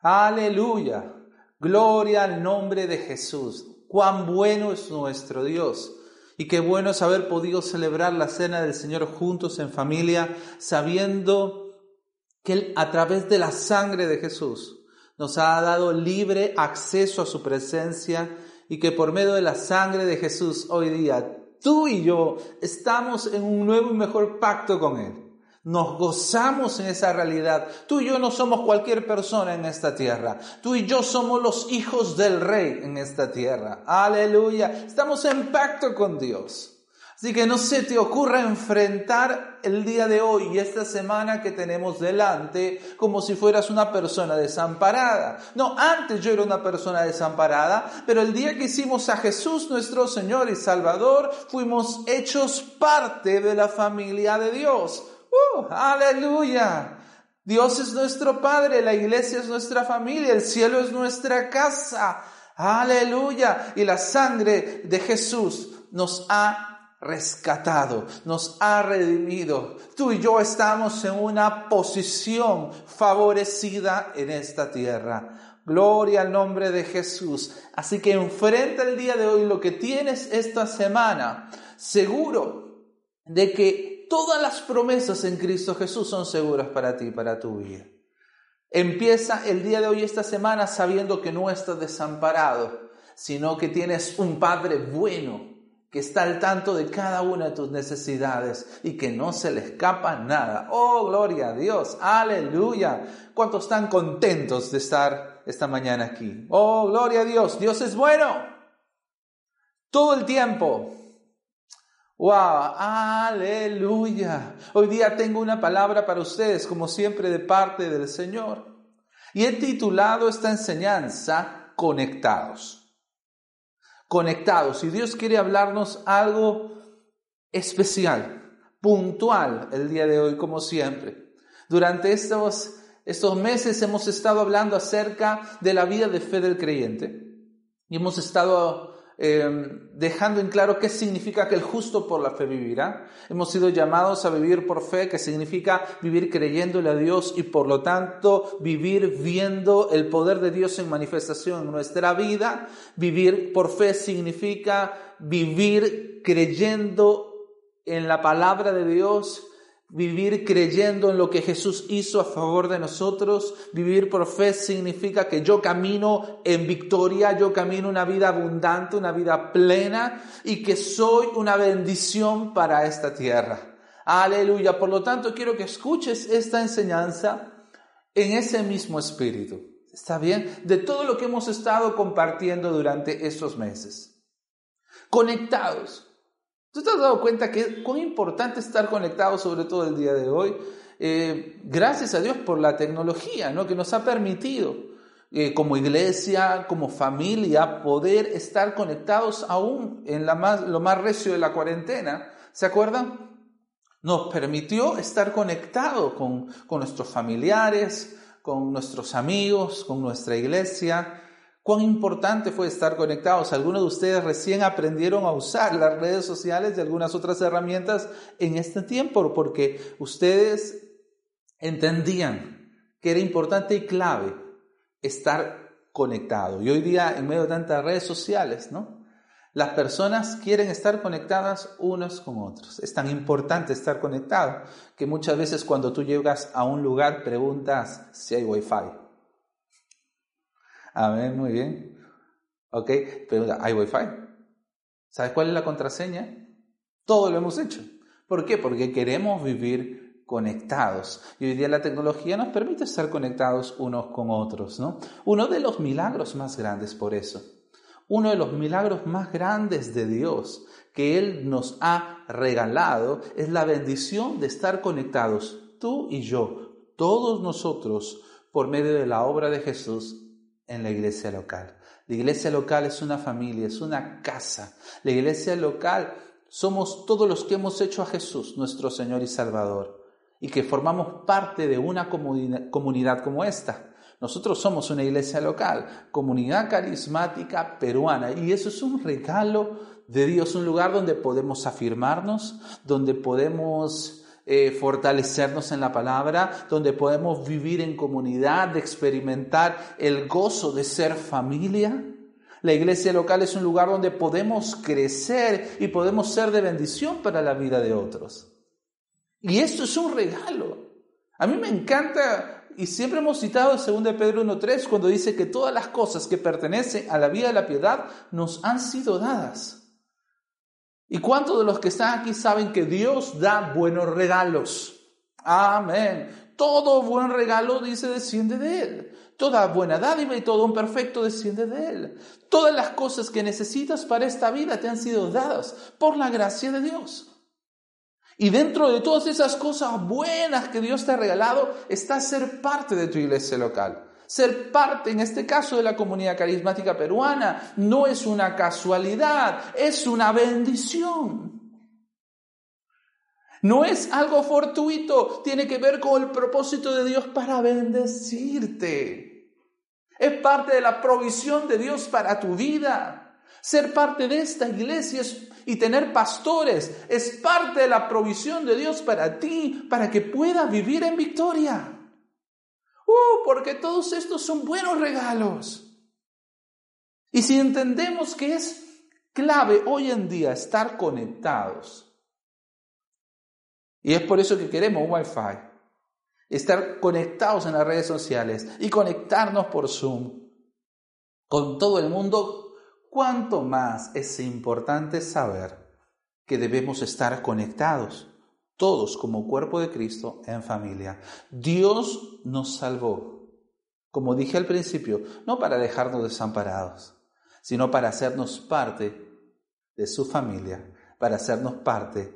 Aleluya. Gloria al nombre de Jesús. Cuán bueno es nuestro Dios. Y qué bueno es haber podido celebrar la cena del Señor juntos en familia, sabiendo que a través de la sangre de Jesús nos ha dado libre acceso a su presencia y que por medio de la sangre de Jesús hoy día tú y yo estamos en un nuevo y mejor pacto con Él. Nos gozamos en esa realidad. Tú y yo no somos cualquier persona en esta tierra. Tú y yo somos los hijos del rey en esta tierra. Aleluya. Estamos en pacto con Dios. Así que no se te ocurra enfrentar el día de hoy y esta semana que tenemos delante como si fueras una persona desamparada. No, antes yo era una persona desamparada, pero el día que hicimos a Jesús nuestro Señor y Salvador, fuimos hechos parte de la familia de Dios. ¡Uh! ¡Aleluya! Dios es nuestro Padre, la iglesia es nuestra familia, el cielo es nuestra casa. Aleluya. Y la sangre de Jesús nos ha rescatado, nos ha redimido. Tú y yo estamos en una posición favorecida en esta tierra. Gloria al nombre de Jesús. Así que enfrenta el día de hoy lo que tienes esta semana, seguro de que todas las promesas en Cristo Jesús son seguras para ti, para tu vida. Empieza el día de hoy, esta semana, sabiendo que no estás desamparado, sino que tienes un Padre bueno que está al tanto de cada una de tus necesidades y que no se le escapa nada. Oh, gloria a Dios, aleluya. ¿Cuántos están contentos de estar esta mañana aquí? Oh, gloria a Dios, Dios es bueno. Todo el tiempo. Wow, aleluya. Hoy día tengo una palabra para ustedes, como siempre, de parte del Señor. Y he titulado esta enseñanza Conectados conectados. Y Dios quiere hablarnos algo especial, puntual el día de hoy, como siempre. Durante estos, estos meses hemos estado hablando acerca de la vida de fe del creyente y hemos estado Em, dejando en claro qué significa que el justo por la fe vivirá. Hemos sido llamados a vivir por fe, que significa vivir creyéndole a Dios y por lo tanto vivir viendo el poder de Dios en manifestación en nuestra vida. Vivir por fe significa vivir creyendo en la palabra de Dios Vivir creyendo en lo que Jesús hizo a favor de nosotros, vivir por fe significa que yo camino en victoria, yo camino una vida abundante, una vida plena y que soy una bendición para esta tierra. Aleluya. Por lo tanto, quiero que escuches esta enseñanza en ese mismo espíritu. ¿Está bien? De todo lo que hemos estado compartiendo durante estos meses. Conectados ¿Tú te has dado cuenta que cuán importante estar conectado, sobre todo el día de hoy? Eh, gracias a Dios por la tecnología, ¿no? Que nos ha permitido, eh, como iglesia, como familia, poder estar conectados aún en la más, lo más recio de la cuarentena. ¿Se acuerdan? Nos permitió estar conectados con, con nuestros familiares, con nuestros amigos, con nuestra iglesia. Cuán importante fue estar conectados. Algunos de ustedes recién aprendieron a usar las redes sociales y algunas otras herramientas en este tiempo porque ustedes entendían que era importante y clave estar conectado. Y hoy día, en medio de tantas redes sociales, ¿no? Las personas quieren estar conectadas unos con otros. Es tan importante estar conectado que muchas veces cuando tú llegas a un lugar preguntas si hay wifi. Amén, muy bien. Ok, pregunta, ¿hay wifi? ¿Sabes cuál es la contraseña? Todo lo hemos hecho. ¿Por qué? Porque queremos vivir conectados. Y hoy día la tecnología nos permite estar conectados unos con otros, ¿no? Uno de los milagros más grandes por eso. Uno de los milagros más grandes de Dios que Él nos ha regalado es la bendición de estar conectados, tú y yo, todos nosotros, por medio de la obra de Jesús en la iglesia local. La iglesia local es una familia, es una casa. La iglesia local somos todos los que hemos hecho a Jesús, nuestro Señor y Salvador, y que formamos parte de una comunidad como esta. Nosotros somos una iglesia local, comunidad carismática peruana, y eso es un regalo de Dios, un lugar donde podemos afirmarnos, donde podemos eh, fortalecernos en la palabra, donde podemos vivir en comunidad, de experimentar el gozo de ser familia. La iglesia local es un lugar donde podemos crecer y podemos ser de bendición para la vida de otros. Y esto es un regalo. A mí me encanta, y siempre hemos citado el 2 Pedro 1.3, cuando dice que todas las cosas que pertenecen a la vida de la piedad nos han sido dadas. ¿Y cuántos de los que están aquí saben que Dios da buenos regalos? Amén. Todo buen regalo, dice, desciende de Él. Toda buena dádiva y todo un perfecto desciende de Él. Todas las cosas que necesitas para esta vida te han sido dadas por la gracia de Dios. Y dentro de todas esas cosas buenas que Dios te ha regalado está ser parte de tu iglesia local. Ser parte, en este caso, de la comunidad carismática peruana no es una casualidad, es una bendición. No es algo fortuito, tiene que ver con el propósito de Dios para bendecirte. Es parte de la provisión de Dios para tu vida. Ser parte de esta iglesia y tener pastores es parte de la provisión de Dios para ti, para que puedas vivir en victoria. Uh, porque todos estos son buenos regalos. Y si entendemos que es clave hoy en día estar conectados, y es por eso que queremos Wi-Fi, estar conectados en las redes sociales y conectarnos por Zoom con todo el mundo, cuanto más es importante saber que debemos estar conectados todos como cuerpo de Cristo en familia. Dios nos salvó, como dije al principio, no para dejarnos desamparados, sino para hacernos parte de su familia, para hacernos parte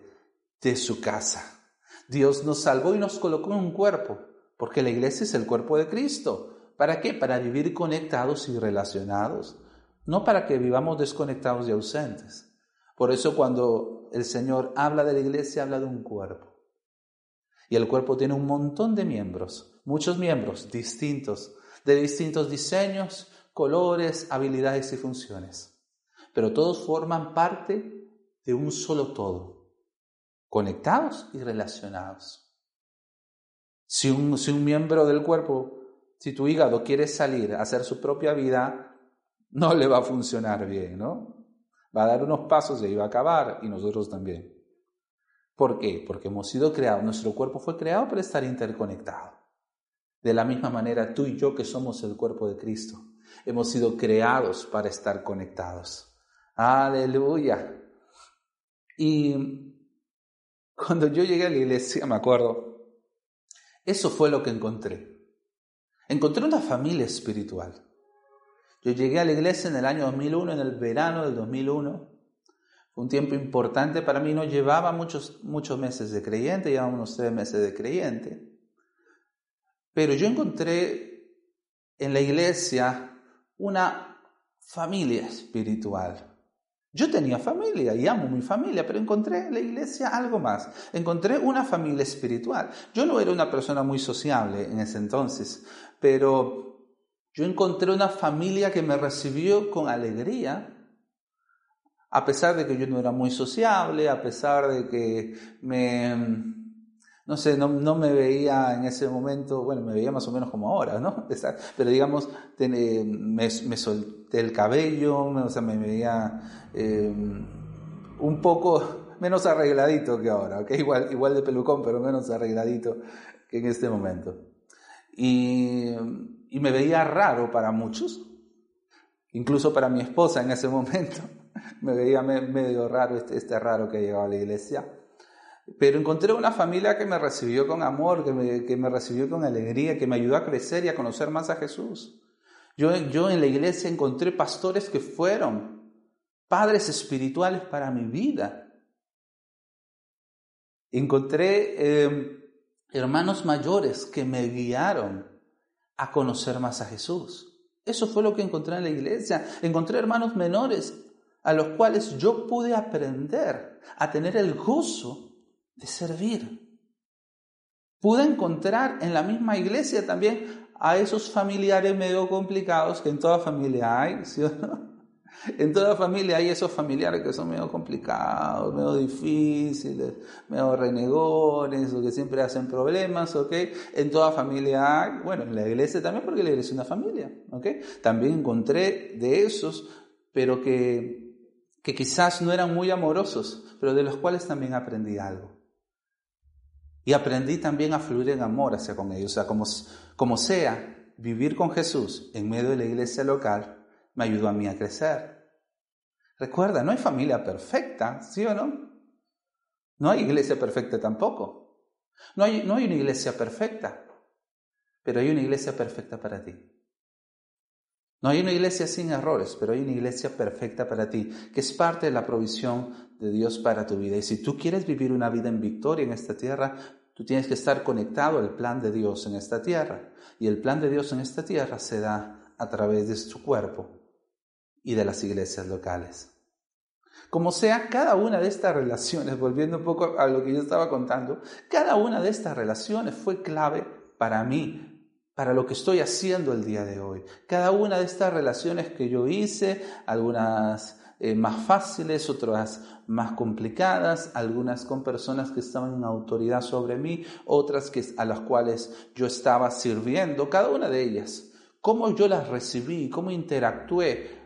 de su casa. Dios nos salvó y nos colocó en un cuerpo, porque la iglesia es el cuerpo de Cristo. ¿Para qué? Para vivir conectados y relacionados, no para que vivamos desconectados y ausentes. Por eso cuando el Señor habla de la iglesia, habla de un cuerpo. Y el cuerpo tiene un montón de miembros, muchos miembros distintos, de distintos diseños, colores, habilidades y funciones. Pero todos forman parte de un solo todo, conectados y relacionados. Si un, si un miembro del cuerpo, si tu hígado quiere salir a hacer su propia vida, no le va a funcionar bien, ¿no? Va a dar unos pasos y ahí va a acabar, y nosotros también. ¿Por qué? Porque hemos sido creados, nuestro cuerpo fue creado para estar interconectado. De la misma manera, tú y yo que somos el cuerpo de Cristo, hemos sido creados para estar conectados. Aleluya. Y cuando yo llegué a la iglesia, me acuerdo, eso fue lo que encontré. Encontré una familia espiritual. Yo llegué a la iglesia en el año 2001, en el verano del 2001. Fue un tiempo importante para mí, no llevaba muchos, muchos meses de creyente, llevaba unos tres meses de creyente. Pero yo encontré en la iglesia una familia espiritual. Yo tenía familia y amo mi familia, pero encontré en la iglesia algo más. Encontré una familia espiritual. Yo no era una persona muy sociable en ese entonces, pero yo encontré una familia que me recibió con alegría, a pesar de que yo no era muy sociable, a pesar de que me, no sé, no, me veía en ese momento, bueno, me veía más o menos como ahora, ¿no? Pero digamos, me, me, solté el cabello, o sea, me veía em, un poco menos arregladito que ahora. Igual, igual de pelucón, pero menos arregladito que en este momento. Y y me veía raro para muchos, incluso para mi esposa en ese momento. me veía medio raro, este, este raro que llegaba a la iglesia. Pero encontré una familia que me recibió con amor, que me, que me recibió con alegría, que me ayudó a crecer y a conocer más a Jesús. Yo, yo en la iglesia encontré pastores que fueron padres espirituales para mi vida. Encontré eh, hermanos mayores que me guiaron a conocer más a Jesús. Eso fue lo que encontré en la iglesia. Encontré hermanos menores a los cuales yo pude aprender a tener el gozo de servir. Pude encontrar en la misma iglesia también a esos familiares medio complicados que en toda familia hay, ¿sí o no? En toda familia hay esos familiares que son medio complicados, medio difíciles, medio renegones o que siempre hacen problemas, ¿ok? En toda familia hay, bueno, en la iglesia también porque la iglesia es una familia, ¿ok? También encontré de esos, pero que, que quizás no eran muy amorosos, pero de los cuales también aprendí algo. Y aprendí también a fluir en amor hacia con ellos, o sea, como, como sea, vivir con Jesús en medio de la iglesia local me ayudó a mí a crecer. Recuerda, no hay familia perfecta, ¿sí o no? No hay iglesia perfecta tampoco. No hay, no hay una iglesia perfecta, pero hay una iglesia perfecta para ti. No hay una iglesia sin errores, pero hay una iglesia perfecta para ti, que es parte de la provisión de Dios para tu vida. Y si tú quieres vivir una vida en victoria en esta tierra, tú tienes que estar conectado al plan de Dios en esta tierra. Y el plan de Dios en esta tierra se da a través de su cuerpo, y de las iglesias locales. Como sea, cada una de estas relaciones, volviendo un poco a lo que yo estaba contando, cada una de estas relaciones fue clave para mí, para lo que estoy haciendo el día de hoy. Cada una de estas relaciones que yo hice, algunas eh, más fáciles, otras más complicadas, algunas con personas que estaban en autoridad sobre mí, otras que, a las cuales yo estaba sirviendo, cada una de ellas. Cómo yo las recibí, cómo interactué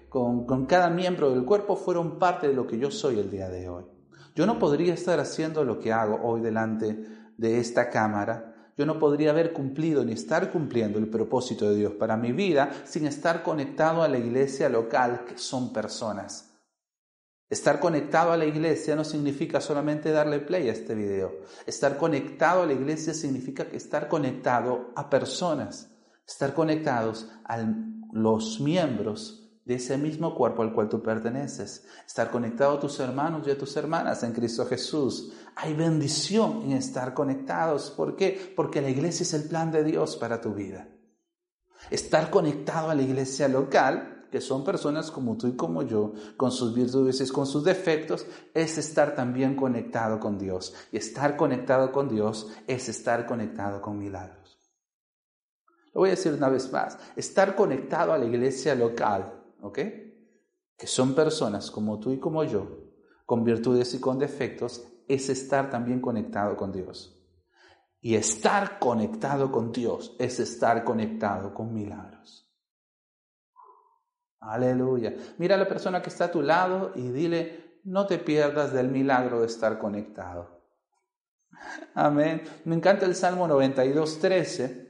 con, cada miembro del cuerpo fueron parte de lo que yo soy el día de hoy. Yo no podría estar haciendo lo que hago hoy delante de esta cámara yo no podría haber cumplido ni estar cumpliendo el propósito de Dios para mi vida sin estar conectado a la iglesia local, que son personas. Estar conectado a la iglesia no significa solamente darle play a este video. Estar conectado a la iglesia significa estar conectado a personas, estar conectados a los miembros de ese mismo cuerpo al cual tú perteneces, estar conectado a tus hermanos y a tus hermanas en Cristo Jesús. Hay bendición en estar conectados. ¿Por qué? Porque la iglesia es el plan de Dios para tu vida. Estar conectado a la iglesia local, que son personas como tú y como yo, con sus virtudes y con sus defectos, es estar también conectado con Dios. Y estar conectado con Dios es estar conectado con milagros. Lo voy a decir una vez más. Estar conectado a la iglesia local ¿ok? Que son personas como tú y como yo, con virtudes y con defectos, es estar también conectado con Dios. Y estar conectado con Dios es estar conectado con milagros. Aleluya. Mira a la persona que está a tu lado y dile, no te pierdas del milagro de estar conectado. Amén. Me encanta el Salmo 92, 13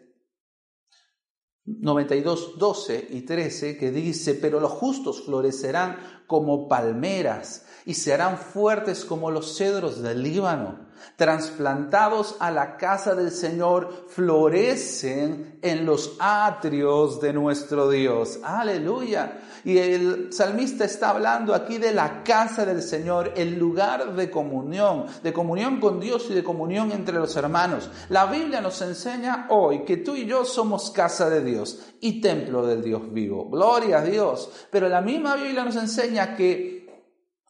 92, 12 y 13 que dice, pero los justos florecerán como palmeras y se harán fuertes como los cedros del Líbano trasplantados a la casa del Señor, florecen en los atrios de nuestro Dios. Aleluya. Y el salmista está hablando aquí de la casa del Señor, el lugar de comunión, de comunión con Dios y de comunión entre los hermanos. La Biblia nos enseña hoy que tú y yo somos casa de Dios y templo del Dios vivo. Gloria a Dios. Pero la misma Biblia nos enseña que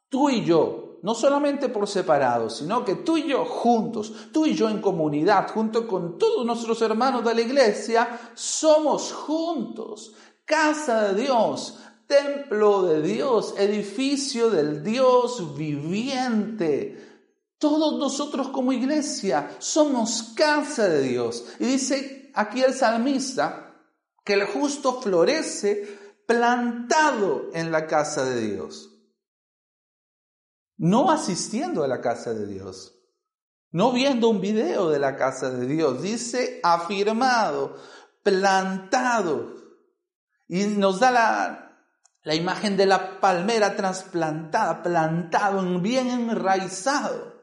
tú y yo no solamente por separado, sino que tú y yo juntos, tú y yo en comunidad, junto con todos nuestros hermanos de la iglesia, somos juntos, casa de Dios, templo de Dios, edificio del Dios viviente. Todos nosotros como iglesia somos casa de Dios. Y dice aquí el salmista que el justo florece plantado en la casa de Dios no asistiendo a la casa de Dios, no viendo un video de la casa de Dios, dice afirmado, plantado. Y nos da la, la imagen de la palmera trasplantada, plantado, bien enraizado.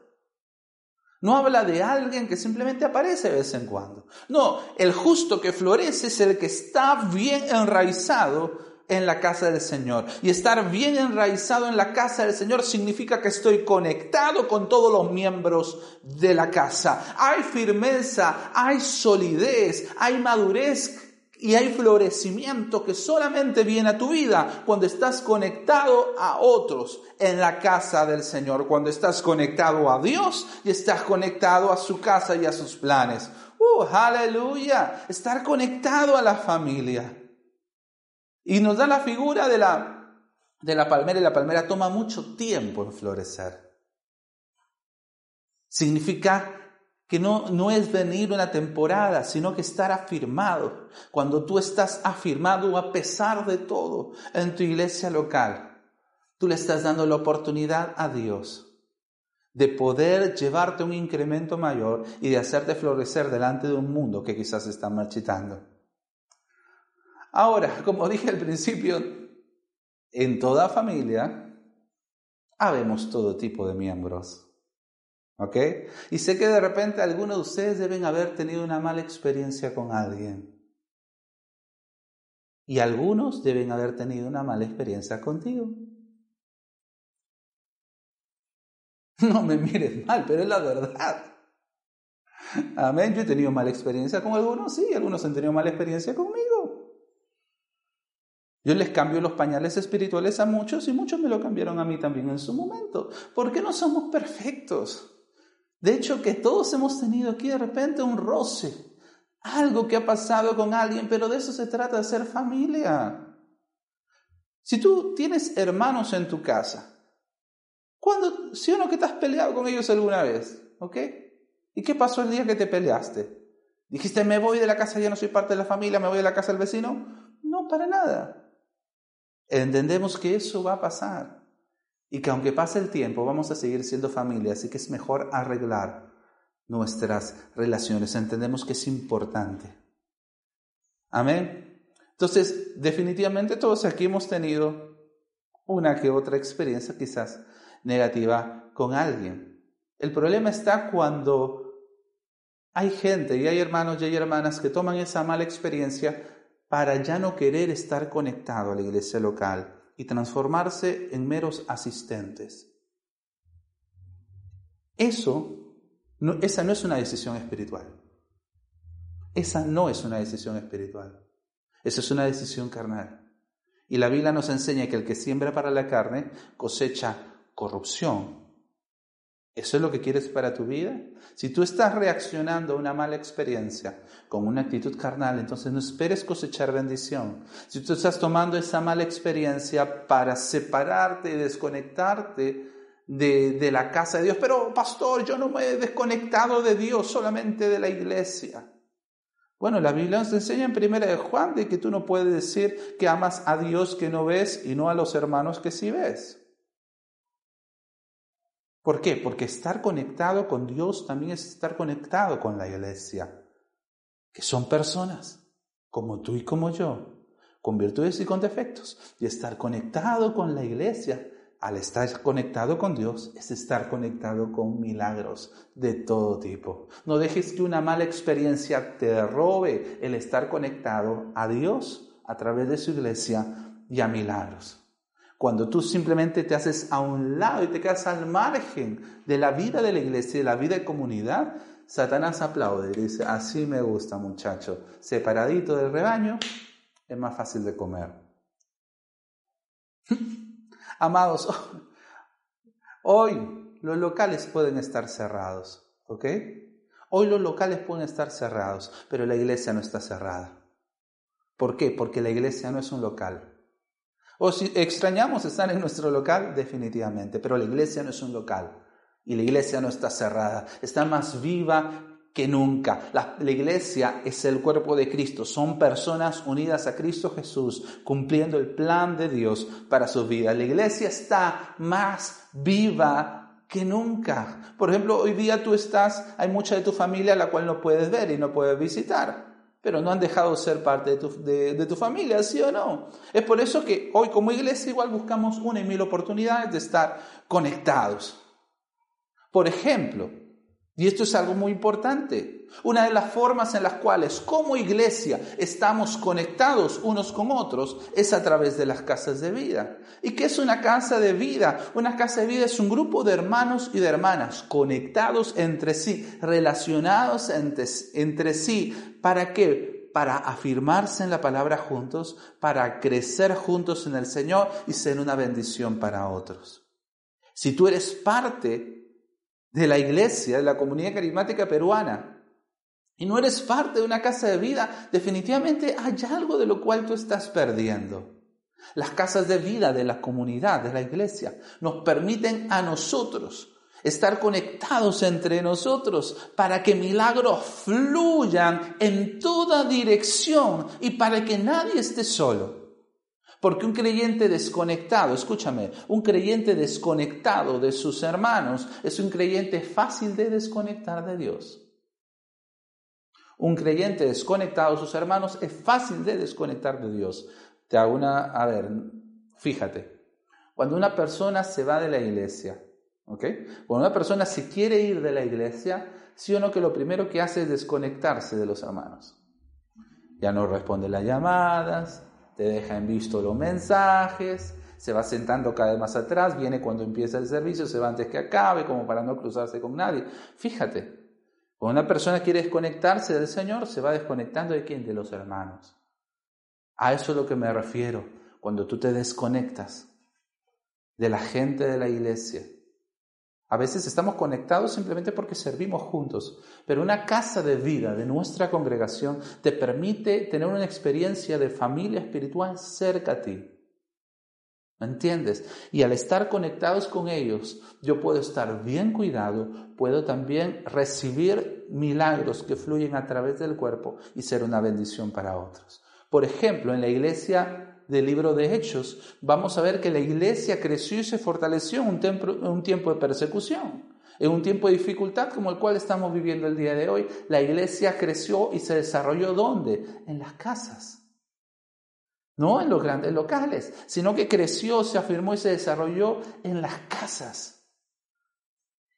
No habla de alguien que simplemente aparece de vez en cuando. No, el justo que florece es el que está bien enraizado en la casa del Señor. Y estar bien enraizado en la casa del Señor significa que estoy conectado con todos los miembros de la casa. Hay firmeza, hay solidez, hay madurez Y hay florecimiento que solamente viene a tu vida cuando estás conectado a otros en la casa del Señor, cuando estás conectado a Dios y estás conectado a su casa y a sus planes. ¡Uh, aleluya! Estar conectado a la familia. Y nos da la figura de la, de la palmera y la palmera toma mucho tiempo en florecer. Significa que no, no es venir una temporada, sino que estar afirmado. Cuando tú estás afirmado a pesar de todo en tu iglesia local, tú le estás dando la oportunidad a Dios de poder llevarte un incremento mayor y de hacerte florecer delante de un mundo que quizás está marchitando. Ahora, como dije al principio, en toda familia habemos todo tipo de miembros. ¿Ok? Y sé que de repente algunos de ustedes deben haber tenido una mala experiencia con alguien. Y algunos deben haber tenido una mala experiencia contigo. No me mires mal, pero es la verdad. Amén. Yo he tenido mala experiencia con algunos, sí, algunos han tenido mala experiencia conmigo. Yo les cambio los pañales espirituales a muchos y muchos me lo cambiaron a mí también en su momento. ¿Por qué no somos perfectos? De hecho, que todos hemos tenido aquí de repente un roce, algo que ha pasado con alguien, pero de eso se trata de ser familia. Si tú tienes hermanos en tu casa, ¿cuándo, sí o no que te has peleado con ellos alguna vez? ¿Ok? ¿Y qué pasó el día que te peleaste? ¿Dijiste, me voy de la casa, ya no soy parte de la familia, me voy de la casa del vecino? No, para nada. Entendemos que eso va a pasar y que aunque pase el tiempo vamos a seguir siendo familia, así que es mejor arreglar nuestras relaciones. Entendemos que es importante. Amén. Entonces, definitivamente todos aquí hemos tenido una que otra experiencia quizás negativa con alguien. El problema está cuando hay gente y hay hermanos y hay hermanas que toman esa mala experiencia para ya no querer estar conectado a la iglesia local y transformarse en meros asistentes. Eso, esa no es una decisión espiritual. Esa no es una decisión espiritual. Esa es una decisión carnal. Y la Biblia nos enseña que el que siembra para la carne cosecha corrupción, ¿Eso es lo que quieres para tu vida? Si tú estás reaccionando a una mala experiencia con una actitud carnal, entonces no esperes cosechar bendición. Si tú estás tomando esa mala experiencia para separarte y desconectarte de, de la casa de Dios, pero pastor, yo no me he desconectado de Dios, solamente de la iglesia. Bueno, la Biblia nos enseña en primera de Juan de que tú no puedes decir que amas a Dios que no ves y no a los hermanos que sí ves. ¿Por qué? Porque estar conectado con Dios también es estar conectado con la iglesia, que son personas como tú y como yo, con virtudes y con defectos. Y estar conectado con la iglesia, al estar conectado con Dios, es estar conectado con milagros de todo tipo. No dejes que una mala experiencia te robe el estar conectado a Dios a través de su iglesia y a milagros. Cuando tú simplemente te haces a un lado y te quedas al margen de la vida de la iglesia de la vida de comunidad, Satanás aplaude y dice, así me gusta muchacho, separadito del rebaño, es más fácil de comer. Amados, hoy los locales pueden estar cerrados, ¿ok? Hoy los locales pueden estar cerrados, pero la iglesia no está cerrada. ¿Por qué? Porque la iglesia no es un local. O si extrañamos estar en nuestro local, definitivamente, pero la iglesia no es un local y la iglesia no está cerrada, está más viva que nunca. La, iglesia es el cuerpo de Cristo, son personas unidas a Cristo Jesús, cumpliendo el plan de Dios para su vida. La iglesia está más viva que nunca. Por ejemplo, hoy día tú estás, hay mucha de tu familia a la cual no puedes ver y no puedes visitar pero no han dejado de ser parte de tu, de, tu, familia, ¿sí o no? Es por eso que hoy como iglesia igual buscamos una y mil oportunidades de estar conectados. Por ejemplo, y esto es algo muy importante. Una de las formas en las cuales como iglesia estamos conectados unos con otros es a través de las casas de vida. ¿Y qué es una casa de vida? Una casa de vida es un grupo de hermanos y de hermanas conectados entre sí, relacionados entre, sí. ¿Para qué? Para afirmarse en la palabra juntos, para crecer juntos en el Señor y ser una bendición para otros. Si tú eres parte de la iglesia, de la comunidad carismática peruana, y no eres parte de una casa de vida, definitivamente hay algo de lo cual tú estás perdiendo. Las casas de vida de la comunidad, de la iglesia, nos permiten a nosotros estar conectados entre nosotros para que milagros fluyan en toda dirección y para que nadie esté solo. Porque un creyente desconectado, escúchame, un creyente desconectado de sus hermanos es un creyente fácil de desconectar de Dios. Un creyente desconectado de sus hermanos es fácil de desconectar de Dios. Te una, a ver, fíjate, cuando una persona se va de la iglesia, ¿ok? Cuando una persona se quiere ir de la iglesia, sí o no que lo primero que hace es desconectarse de los hermanos. Ya no responde las llamadas, te deja en visto los mensajes, se va sentando cada vez más atrás, viene cuando empieza el servicio, se va antes que acabe, como para no cruzarse con nadie. Fíjate, cuando una persona quiere desconectarse del Señor, se va desconectando de quién? De los hermanos. A eso es lo que me refiero, cuando tú te desconectas de la gente de la iglesia. A veces estamos conectados simplemente porque servimos juntos, pero una casa de vida de nuestra congregación te permite tener una experiencia de familia espiritual cerca a ti. ¿Me entiendes? Y al estar conectados con ellos, yo puedo estar bien cuidado, puedo también recibir milagros que fluyen a través del cuerpo y ser una bendición para otros. Por ejemplo, en la iglesia del libro de Hechos, vamos a ver que la iglesia creció y se fortaleció en un, tiempo, en un tiempo de persecución. En un tiempo de dificultad como el cual estamos viviendo el día de hoy, la iglesia creció y se desarrolló ¿dónde? En las casas. No en los grandes locales, sino que creció, se afirmó y se desarrolló en las casas.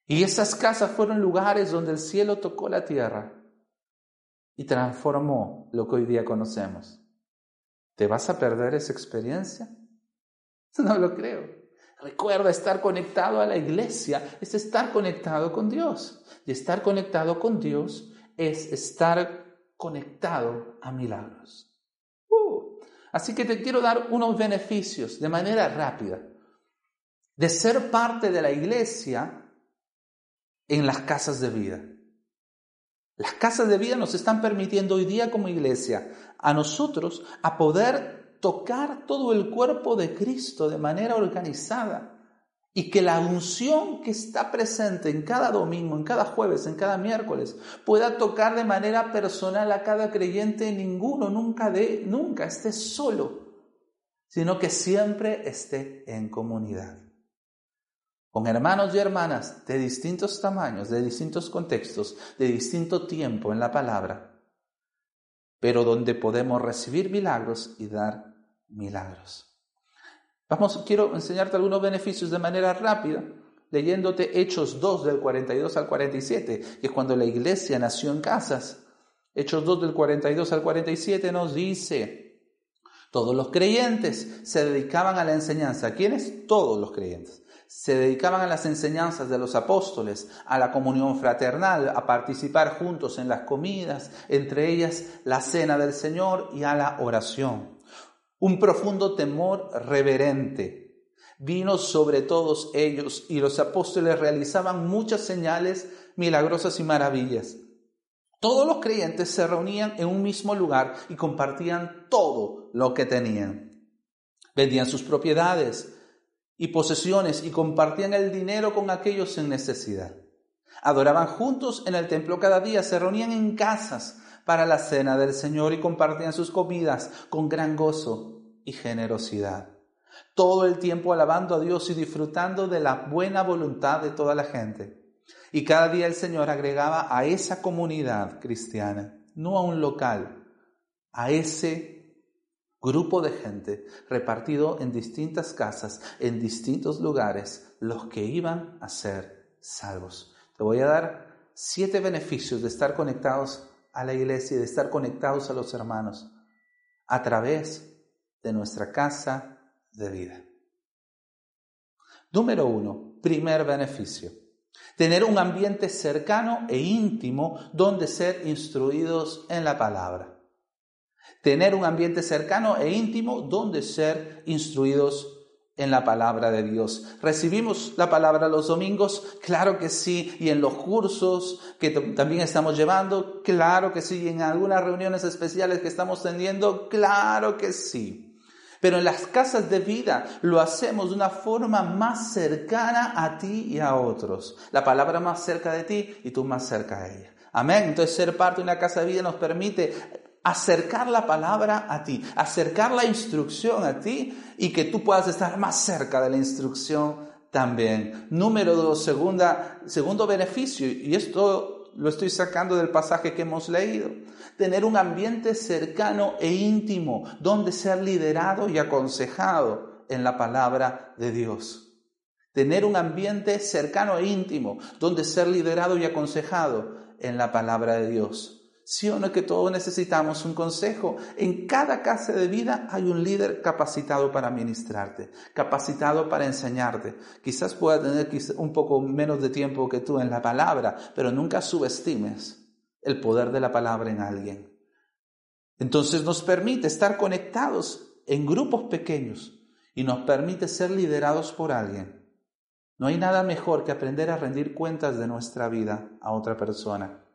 Y esas casas fueron lugares donde el cielo tocó la tierra y transformó lo que hoy día conocemos. ¿Te vas a perder esa experiencia? No lo creo. Recuerda, estar conectado a la iglesia es estar conectado con Dios. Y estar conectado con Dios es estar conectado a milagros. Así que te quiero dar unos beneficios de manera rápida de ser parte de la iglesia en las casas de vida. Las casas de vida nos están permitiendo hoy día como iglesia a nosotros a poder tocar todo el cuerpo de Cristo de manera organizada y que la unción que está presente en cada domingo, en cada jueves, en cada miércoles, pueda tocar de manera personal a cada creyente, ninguno nunca de nunca esté solo, sino que siempre esté en comunidad. Con hermanos y hermanas de distintos tamaños, de distintos contextos, de distinto tiempo en la palabra, pero donde podemos recibir milagros y dar milagros. Vamos, quiero enseñarte algunos beneficios de manera rápida, leyéndote Hechos 2 del 42 al 47, que es cuando la iglesia nació en casas. Hechos 2 del 42 al 47 nos dice, todos los creyentes se dedicaban a la enseñanza. ¿Quiénes? Todos los creyentes. Se dedicaban a las enseñanzas de los apóstoles, a la comunión fraternal, a participar juntos en las comidas, entre ellas la cena del Señor y a la oración. Un profundo temor reverente vino sobre todos ellos y los apóstoles realizaban muchas señales milagrosas y maravillas. Todos los creyentes se reunían en un mismo lugar y compartían todo lo que tenían. Vendían sus propiedades y posesiones y compartían el dinero con aquellos en necesidad. Adoraban juntos en el templo cada día, se reunían en casas para la cena del Señor y compartían sus comidas con gran gozo y generosidad. Todo el tiempo alabando a Dios y disfrutando de la buena voluntad de toda la gente. Y cada día el Señor agregaba a esa comunidad cristiana, no a un local, a ese grupo de gente repartido en distintas casas, en distintos lugares, los que iban a ser salvos. Te voy a dar siete beneficios de estar conectados a la iglesia y de estar conectados a los hermanos a través de nuestra casa de vida. Número uno, primer beneficio. Tener un ambiente cercano e íntimo donde ser instruidos en la palabra. Tener un ambiente cercano e íntimo donde ser instruidos en la palabra de Dios. ¿Recibimos la palabra los domingos? Claro que sí. Y en los cursos que también estamos llevando, claro que sí. Y en algunas reuniones especiales que estamos teniendo, claro que sí. Pero en las casas de vida lo hacemos de una forma más cercana a ti y a otros. La palabra más cerca de ti y tú más cerca a ella. Amén. Entonces ser parte de una casa de vida nos permite acercar la palabra a ti, acercar la instrucción a ti y que tú puedas estar más cerca de la instrucción también. Número dos, segunda, segundo beneficio, y esto lo estoy sacando del pasaje que hemos leído tener un ambiente cercano e íntimo donde ser liderado y aconsejado en la palabra de Dios. Tener un ambiente cercano e íntimo donde ser liderado y aconsejado en la palabra de Dios. Sí o no que todos necesitamos un consejo. En cada casa de vida hay un líder capacitado para ministrarte, capacitado para enseñarte. Quizás pueda tener un poco menos de tiempo que tú en la palabra, pero nunca subestimes el poder de la palabra en alguien. Entonces nos permite estar conectados en grupos pequeños y nos permite ser liderados por alguien. No hay nada mejor que aprender a rendir cuentas de nuestra vida a otra persona.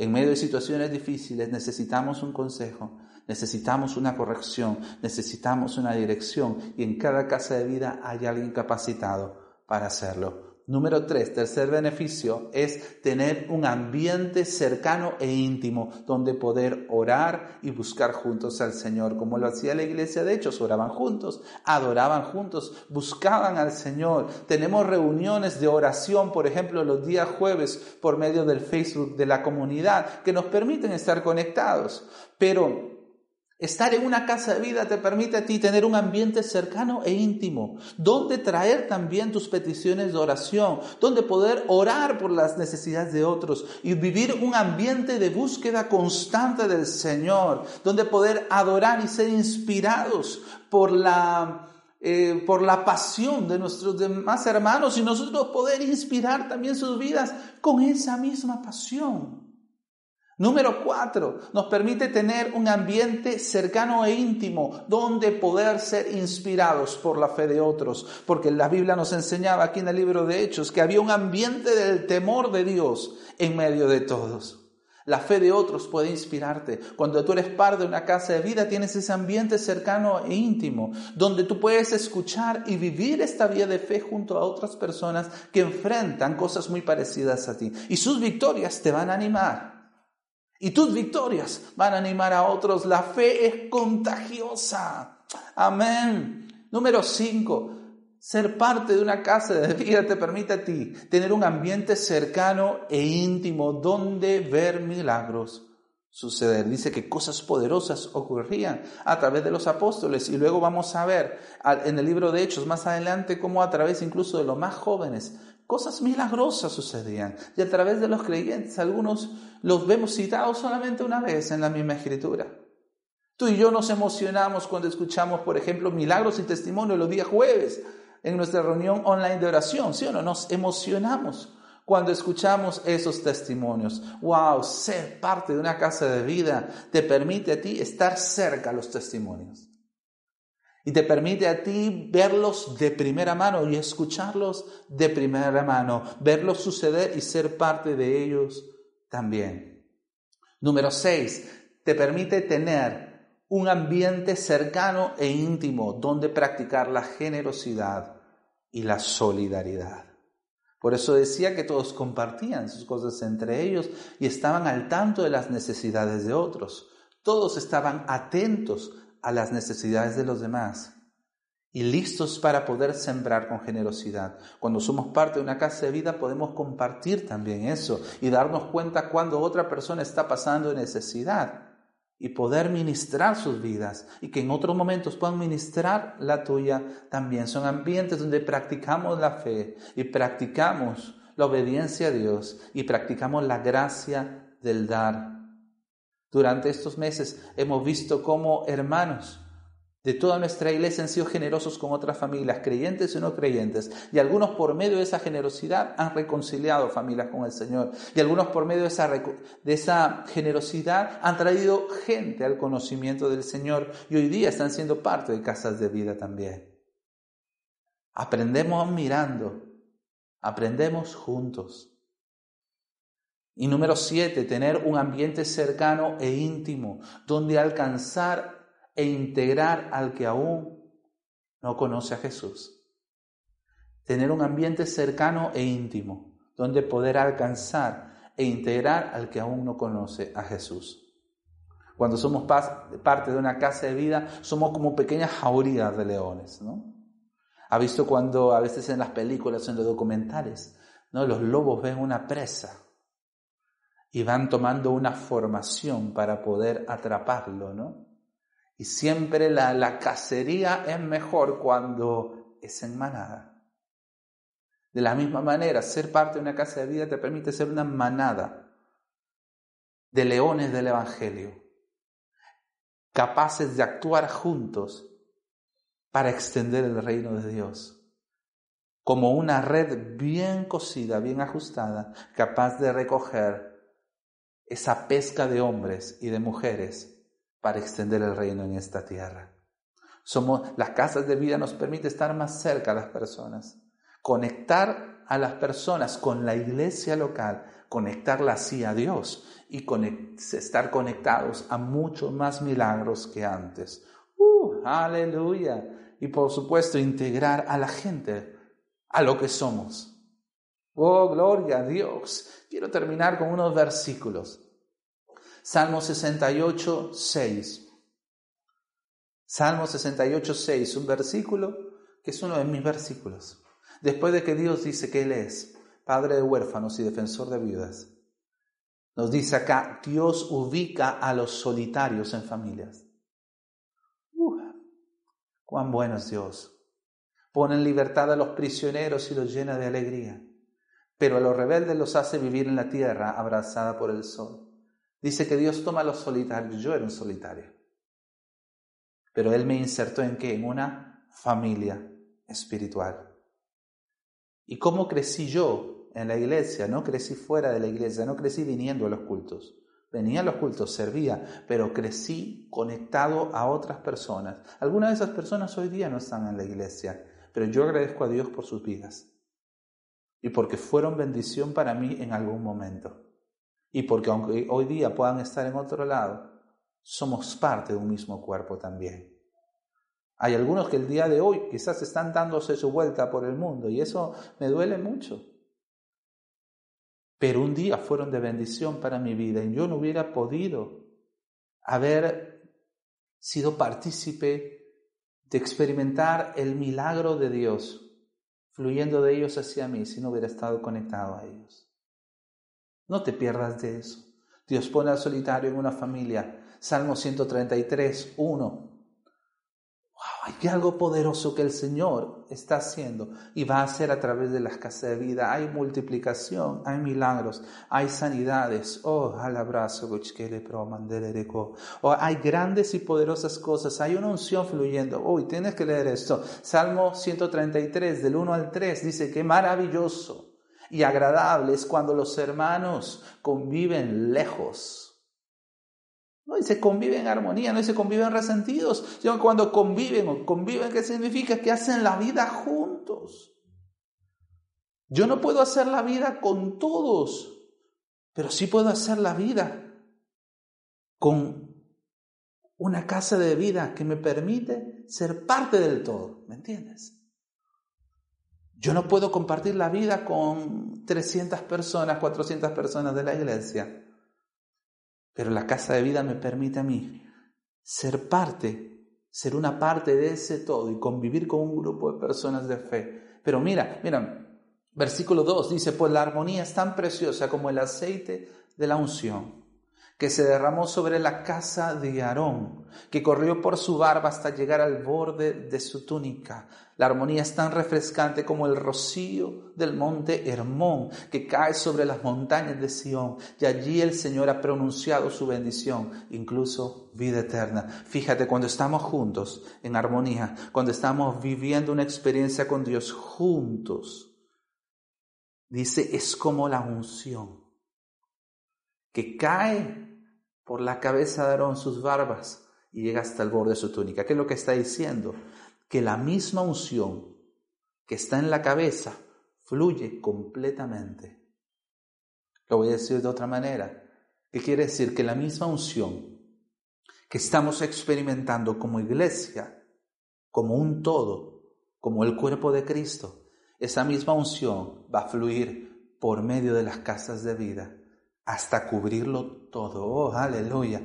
En medio de situaciones difíciles necesitamos un consejo, necesitamos una corrección, necesitamos una dirección y en cada casa de vida hay alguien capacitado para hacerlo. Número tres, tercer beneficio, es tener un ambiente cercano e íntimo donde poder orar y buscar juntos al Señor, como lo hacía la iglesia. De hecho, oraban juntos, adoraban juntos, buscaban al Señor. Tenemos reuniones de oración, por ejemplo, los días jueves por medio del Facebook de la comunidad, que nos permiten estar conectados. Pero Estar en una casa de vida te permite a ti tener un ambiente cercano e íntimo, donde traer también tus peticiones de oración, donde poder orar por las necesidades de otros y vivir un ambiente de búsqueda constante del Señor, donde poder adorar y ser inspirados por la, eh, por la pasión de nuestros demás hermanos y nosotros poder inspirar también sus vidas con esa misma pasión. Número cuatro, nos permite tener un ambiente cercano e íntimo donde poder ser inspirados por la fe de otros, porque la Biblia nos enseñaba aquí en el libro de Hechos que había un ambiente del temor de Dios en medio de todos. La fe de otros puede inspirarte. Cuando tú eres parte de una casa de vida, tienes ese ambiente cercano e íntimo, donde tú puedes escuchar y vivir esta vida de fe junto a otras personas que enfrentan cosas muy parecidas a ti. Y sus victorias te van a animar. Y tus victorias van a animar a otros. La fe es contagiosa. Amén. Número cinco. Ser parte de una casa de vida te permite a ti tener un ambiente cercano e íntimo donde ver milagros suceder. Dice que cosas poderosas ocurrían a través de los apóstoles y luego vamos a ver en el libro de Hechos más adelante cómo a través incluso de los más jóvenes cosas milagrosas sucedían y a través de los creyentes algunos los vemos citados solamente una vez en la misma escritura. Tú y yo nos emocionamos cuando escuchamos, por ejemplo, milagros y testimonios los días jueves en nuestra reunión online de oración, ¿sí o no? Nos emocionamos cuando escuchamos esos testimonios. Wow, ser parte de una casa de vida te permite a ti estar cerca a los testimonios. Y te permite a ti verlos de primera mano y escucharlos de primera mano, verlos suceder y ser parte de ellos también. Número seis, te permite tener un ambiente cercano e íntimo donde practicar la generosidad y la solidaridad. Por eso decía que todos compartían sus cosas entre ellos y estaban al tanto de las necesidades de otros. Todos estaban atentos a las necesidades de los demás y listos para poder sembrar con generosidad. Cuando somos parte de una casa de vida podemos compartir también eso y darnos cuenta cuando otra persona está pasando necesidad y poder ministrar sus vidas y que en otros momentos puedan ministrar la tuya también. Son ambientes donde practicamos la fe y practicamos la obediencia a Dios y practicamos la gracia del dar durante estos meses hemos visto cómo hermanos de toda nuestra iglesia han sido generosos con otras familias, creyentes y no creyentes. Y algunos por medio de esa generosidad han reconciliado familias con el Señor. Y algunos por medio de esa, generosidad han traído gente al conocimiento del Señor. Y hoy día están siendo parte de casas de vida también. Aprendemos mirando, aprendemos juntos. Y número siete, tener un ambiente cercano e íntimo, donde alcanzar e integrar al que aún no conoce a Jesús. Tener un ambiente cercano e íntimo, donde poder alcanzar e integrar al que aún no conoce a Jesús. Cuando somos parte de una casa de vida, somos como pequeñas jaurías de leones, ¿no? Ha visto cuando a veces en las películas, en los documentales, ¿no? Los lobos ven una presa y van tomando una formación para poder atraparlo, ¿no? Y siempre la, cacería es mejor cuando es en manada. De la misma manera, ser parte de una casa de vida te permite ser una manada de leones del Evangelio, capaces de actuar juntos para extender el reino de Dios, como una red bien cosida, bien ajustada, capaz de recoger esa pesca de hombres y de mujeres para extender el reino en esta tierra. Somos, las casas de vida nos permite estar más cerca a las personas, conectar a las personas con la iglesia local, conectarla así a Dios y estar conectados a muchos más milagros que antes. ¡Uh! Aleluya. Y por supuesto, integrar a la gente a lo que somos. Oh, gloria a Dios. Quiero terminar con unos versículos. Salmo 68, 6. Salmo 68, 6, un versículo que es uno de mis versículos. Después de que Dios dice que Él es Padre de huérfanos y defensor de viudas, nos dice acá, Dios ubica a los solitarios en familias. cuán bueno es Dios. Pone en libertad a los prisioneros y los llena de alegría, pero a los rebeldes los hace vivir en la tierra abrazada por el sol. Dice que Dios toma a los solitarios. Yo era un solitario. Pero Él me insertó en qué? En una familia espiritual. ¿Y cómo crecí yo en la iglesia? No crecí fuera de la iglesia, no crecí viniendo a los cultos. Venía a los cultos, servía, pero crecí conectado a otras personas. Algunas de esas personas hoy día no están en la iglesia, pero yo agradezco a Dios por sus vidas y porque fueron bendición para mí en algún momento. Y porque aunque hoy día puedan estar en otro lado, somos parte de un mismo cuerpo también. Hay algunos que el día de hoy quizás están dándose su vuelta por el mundo y eso me duele mucho. Pero un día fueron de bendición para mi vida y yo no hubiera podido haber sido partícipe de experimentar el milagro de Dios fluyendo de ellos hacia mí si no hubiera estado conectado a ellos. No te pierdas de eso. Dios pone al solitario en una familia. Salmo 133, 1. Hay algo poderoso que el Señor está haciendo y va a hacer a través de las casas de vida. Hay multiplicación, hay milagros, hay sanidades. Oh, al abrazo, oh, hay grandes y poderosas cosas. Hay una unción fluyendo. Uy, tienes que leer esto. Salmo 133, del 1 al 3, dice que maravilloso y agradable es cuando los hermanos conviven lejos. No dice conviven en armonía, no dice conviven resentidos, sino cuando conviven conviven, ¿qué significa? Que hacen la vida juntos. Yo no puedo hacer la vida con todos, pero sí puedo hacer la vida con una casa de vida que me permite ser parte del todo, ¿me entiendes? Yo no puedo compartir la vida con 300 personas, 400 personas de la iglesia, pero la casa de vida me permite a mí ser parte, ser una parte de ese todo y convivir con un grupo de personas de fe. Pero mira, mira, versículo 2 dice, pues la armonía es tan preciosa como el aceite de la unción que se derramó sobre la casa de Aarón, que corrió por su barba hasta llegar al borde de su túnica. La armonía es tan refrescante como el rocío del monte Hermón, que cae sobre las montañas de Sión, y allí el Señor ha pronunciado su bendición, incluso vida eterna. Fíjate, cuando estamos juntos en armonía, cuando estamos viviendo una experiencia con Dios juntos, dice, es como la unción que cae por la cabeza de Aarón sus barbas y llega hasta el borde de su túnica. ¿Qué es lo que está diciendo? Que la misma unción que está en la cabeza fluye completamente. Lo voy a decir de otra manera. ¿Qué quiere decir? Que la misma unción que estamos experimentando como iglesia, como un todo, como el cuerpo de Cristo, esa misma unción va a fluir por medio de las casas de vida hasta cubrirlo todo. Oh, aleluya.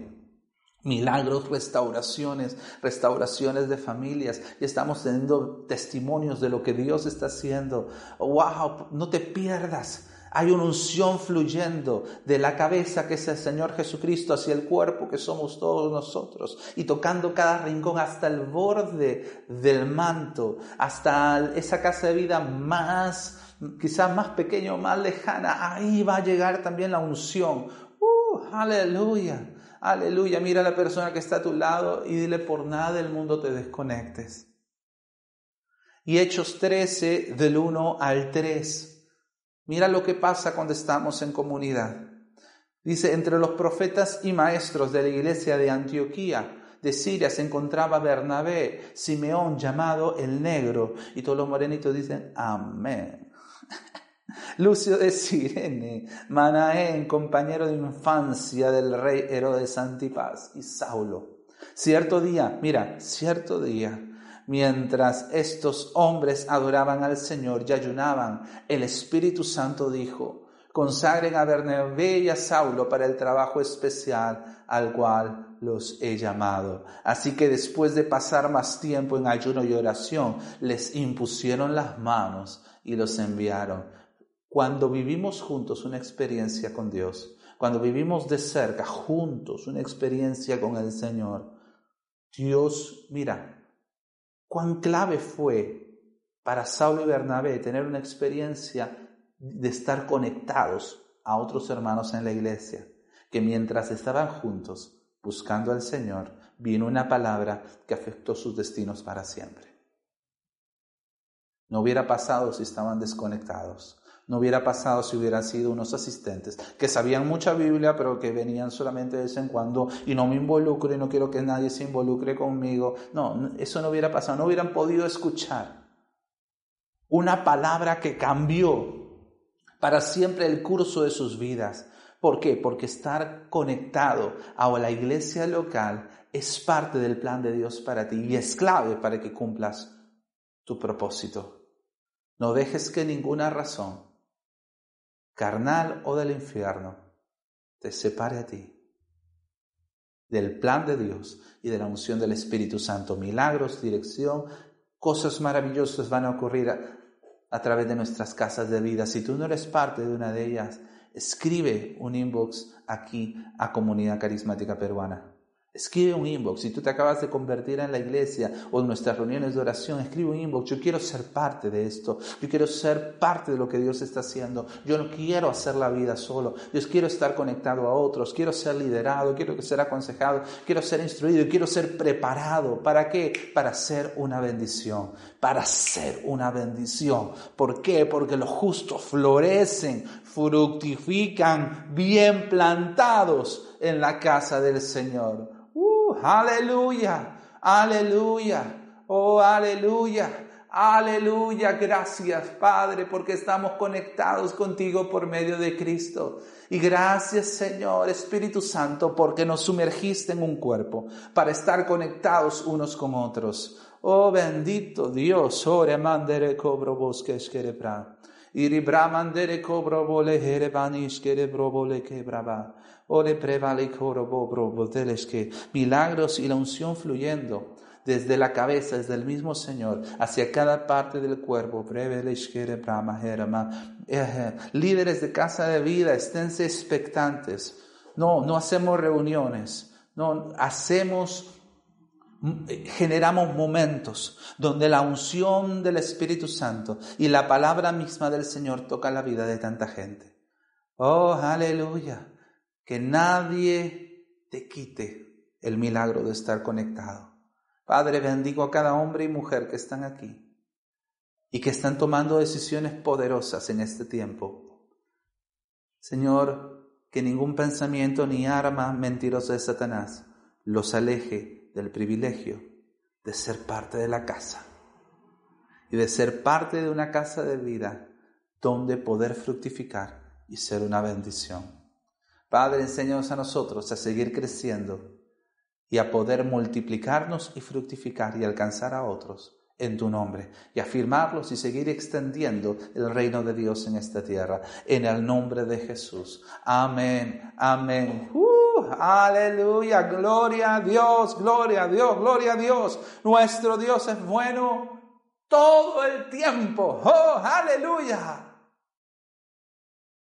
Milagros, restauraciones, restauraciones de familias. Y estamos teniendo testimonios de lo que Dios está haciendo. Wow, no te pierdas. Hay una unción fluyendo de la cabeza que es el Señor Jesucristo hacia el cuerpo que somos todos nosotros y tocando cada rincón hasta el borde del manto, hasta esa casa de vida más quizás más pequeña o más lejana, ahí va a llegar también la unción. ¡Uh! Aleluya. Aleluya. Mira a la persona que está a tu lado y dile por nada del mundo te desconectes. Y Hechos 13 del 1 al 3. Mira lo que pasa cuando estamos en comunidad. Dice, entre los profetas y maestros de la iglesia de Antioquía, de Siria se encontraba Bernabé, Simeón llamado el negro, y todos los morenitos dicen, amén. Lucio de Sirene, Manaén, compañero de infancia del rey Herodes Antipas y Saulo. Cierto día, mira, cierto día, mientras estos hombres adoraban al Señor y ayunaban, el Espíritu Santo dijo, consagren a Bernabé y a Saulo para el trabajo especial al cual los he llamado. Así que después de pasar más tiempo en ayuno y oración, les impusieron las manos y los enviaron. Cuando vivimos juntos una experiencia con Dios, cuando vivimos de cerca juntos una experiencia con el Señor, Dios, mira, cuán clave fue para Saulo y Bernabé tener una experiencia de estar conectados a otros hermanos en la iglesia, que mientras estaban juntos buscando al Señor, vino una palabra que afectó sus destinos para siempre. No hubiera pasado si estaban desconectados. No hubiera pasado si hubieran sido unos asistentes que sabían mucha Biblia, pero que venían solamente de vez en cuando y no me involucro y no quiero que nadie se involucre conmigo. No, eso no hubiera pasado. No hubieran podido escuchar una palabra que cambió para siempre el curso de sus vidas. ¿Por qué? Porque estar conectado a la iglesia local es parte del plan de Dios para ti y es clave para que cumplas tu propósito. No dejes que ninguna razón, carnal o del infierno, te separe a ti del plan de Dios y de la unción del Espíritu Santo. Milagros, dirección, cosas maravillosas van a ocurrir a, a través de nuestras casas de vida. Si tú no eres parte de una de ellas, escribe un inbox aquí a Comunidad Carismática Peruana. Escribe un inbox. Si tú te acabas de convertir en la iglesia o en nuestras reuniones de oración, escribe un inbox. Yo quiero ser parte de esto. Yo quiero ser parte de lo que Dios está haciendo. Yo no quiero hacer la vida solo. Yo quiero estar conectado a otros. Quiero ser liderado. Quiero ser aconsejado. Quiero ser instruido. Quiero ser preparado. ¿Para qué? Para ser una bendición. Para ser una bendición. ¿Por qué? Porque los justos florecen, fructifican, bien plantados en la casa del Señor aleluya, aleluya, oh aleluya. Aleluya, gracias Padre, porque estamos conectados contigo por medio de Cristo. Y gracias Señor Espíritu Santo, porque nos sumergiste en un cuerpo para estar conectados unos con otros. Oh bendito Dios, ore mandere cobro bosques querebra. Iri bramandere cobro bole quebraba. Ore prevale milagros y la unción fluyendo desde la cabeza, desde el mismo Señor, hacia cada parte del cuerpo. Líderes de casa de vida, esténse expectantes. no, no hacemos reuniones, no, hacemos generamos momentos donde la unción del Espíritu Santo y la palabra misma del Señor toca la vida de tanta gente. Oh, aleluya. Que nadie te quite el milagro de estar conectado. Padre, bendigo a cada hombre y mujer que están aquí y que están tomando decisiones poderosas en este tiempo. Señor, que ningún pensamiento ni arma mentirosa de Satanás los aleje del privilegio de ser parte de la casa y de ser parte de una casa de vida donde poder fructificar y ser una bendición. Padre, enséñanos a nosotros a seguir creciendo y a poder multiplicarnos y fructificar y alcanzar a otros en tu nombre y afirmarlos y seguir extendiendo el reino de Dios en esta tierra. En el nombre de Jesús. Amén. Amén. Uh, aleluya. Gloria a Dios. Gloria a Dios. Gloria a Dios. Nuestro Dios es bueno todo el tiempo. Oh, aleluya.